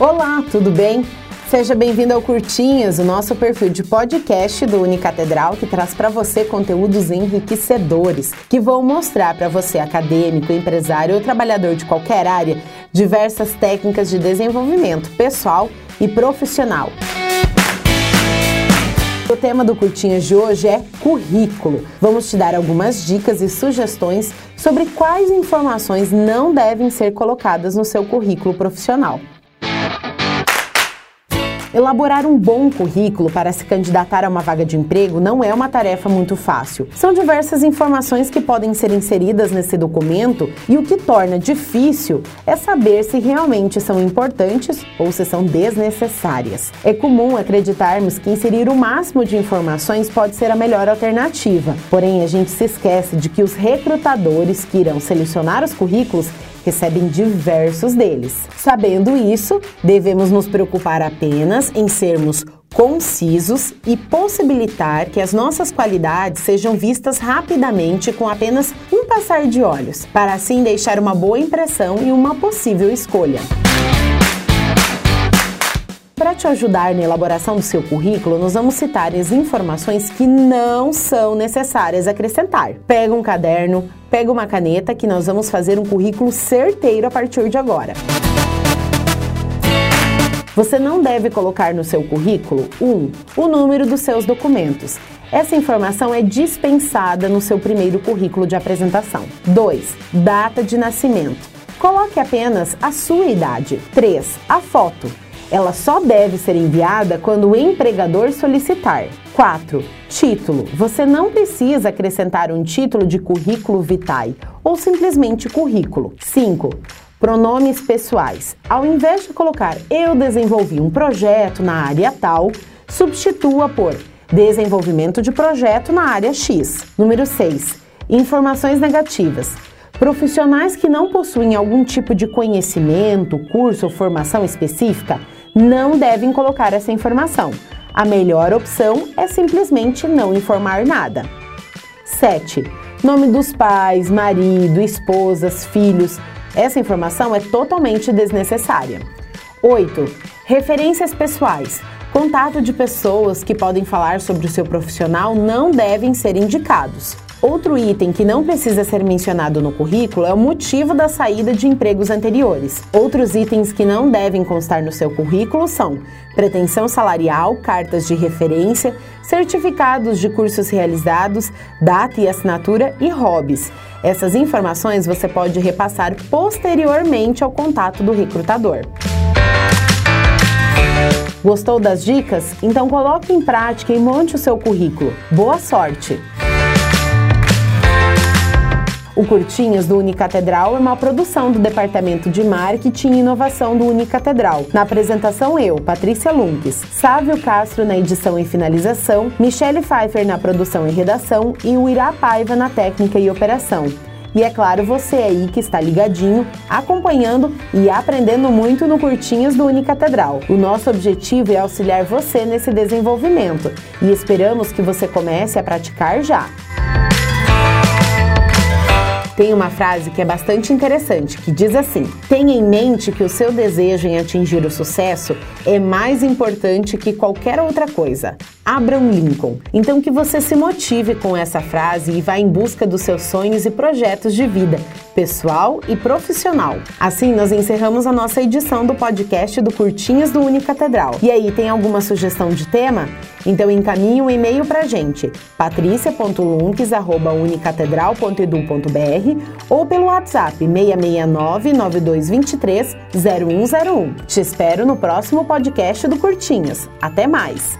Olá, tudo bem? Seja bem-vindo ao Curtinhas, o nosso perfil de podcast do Unicatedral que traz para você conteúdos enriquecedores que vão mostrar para você, acadêmico, empresário ou trabalhador de qualquer área, diversas técnicas de desenvolvimento pessoal e profissional. O tema do Curtinhas de hoje é currículo. Vamos te dar algumas dicas e sugestões sobre quais informações não devem ser colocadas no seu currículo profissional. Elaborar um bom currículo para se candidatar a uma vaga de emprego não é uma tarefa muito fácil. São diversas informações que podem ser inseridas nesse documento e o que torna difícil é saber se realmente são importantes ou se são desnecessárias. É comum acreditarmos que inserir o máximo de informações pode ser a melhor alternativa, porém a gente se esquece de que os recrutadores que irão selecionar os currículos recebem diversos deles. Sabendo isso, devemos nos preocupar apenas em sermos concisos e possibilitar que as nossas qualidades sejam vistas rapidamente com apenas um passar de olhos, para assim deixar uma boa impressão e uma possível escolha. Te ajudar na elaboração do seu currículo, nós vamos citar as informações que não são necessárias acrescentar. Pega um caderno, pega uma caneta que nós vamos fazer um currículo certeiro a partir de agora. Você não deve colocar no seu currículo 1. Um, o número dos seus documentos. Essa informação é dispensada no seu primeiro currículo de apresentação. 2. Data de nascimento. Coloque apenas a sua idade. 3. A foto ela só deve ser enviada quando o empregador solicitar. 4. Título. Você não precisa acrescentar um título de currículo vitae ou simplesmente currículo. 5. Pronomes pessoais. Ao invés de colocar eu desenvolvi um projeto na área tal, substitua por desenvolvimento de projeto na área X. Número 6. Informações negativas. Profissionais que não possuem algum tipo de conhecimento, curso ou formação específica não devem colocar essa informação. A melhor opção é simplesmente não informar nada. 7. Nome dos pais, marido, esposas, filhos. Essa informação é totalmente desnecessária. 8. Referências pessoais. Contato de pessoas que podem falar sobre o seu profissional não devem ser indicados. Outro item que não precisa ser mencionado no currículo é o motivo da saída de empregos anteriores. Outros itens que não devem constar no seu currículo são pretensão salarial, cartas de referência, certificados de cursos realizados, data e assinatura e hobbies. Essas informações você pode repassar posteriormente ao contato do recrutador. Gostou das dicas? Então coloque em prática e monte o seu currículo. Boa sorte! O Curtinhas do Unicatedral é uma produção do Departamento de Marketing e Inovação do Unicatedral. Na apresentação, eu, Patrícia Lunques, Sávio Castro na edição e finalização, Michele Pfeiffer na produção e redação e o Irá Paiva na técnica e operação. E é claro, você aí que está ligadinho, acompanhando e aprendendo muito no Curtinhas do Unicatedral. O nosso objetivo é auxiliar você nesse desenvolvimento e esperamos que você comece a praticar já. Tem uma frase que é bastante interessante, que diz assim: Tenha em mente que o seu desejo em atingir o sucesso é mais importante que qualquer outra coisa. Abraham Lincoln. Então que você se motive com essa frase e vá em busca dos seus sonhos e projetos de vida, pessoal e profissional. Assim, nós encerramos a nossa edição do podcast do Curtinhas do Unicatedral. E aí, tem alguma sugestão de tema? Então encaminhe um e-mail para a gente, patricia.lunques.unicatedral.edu.br ou pelo WhatsApp 669 9223 0101. Te espero no próximo podcast do Curtinhas. Até mais!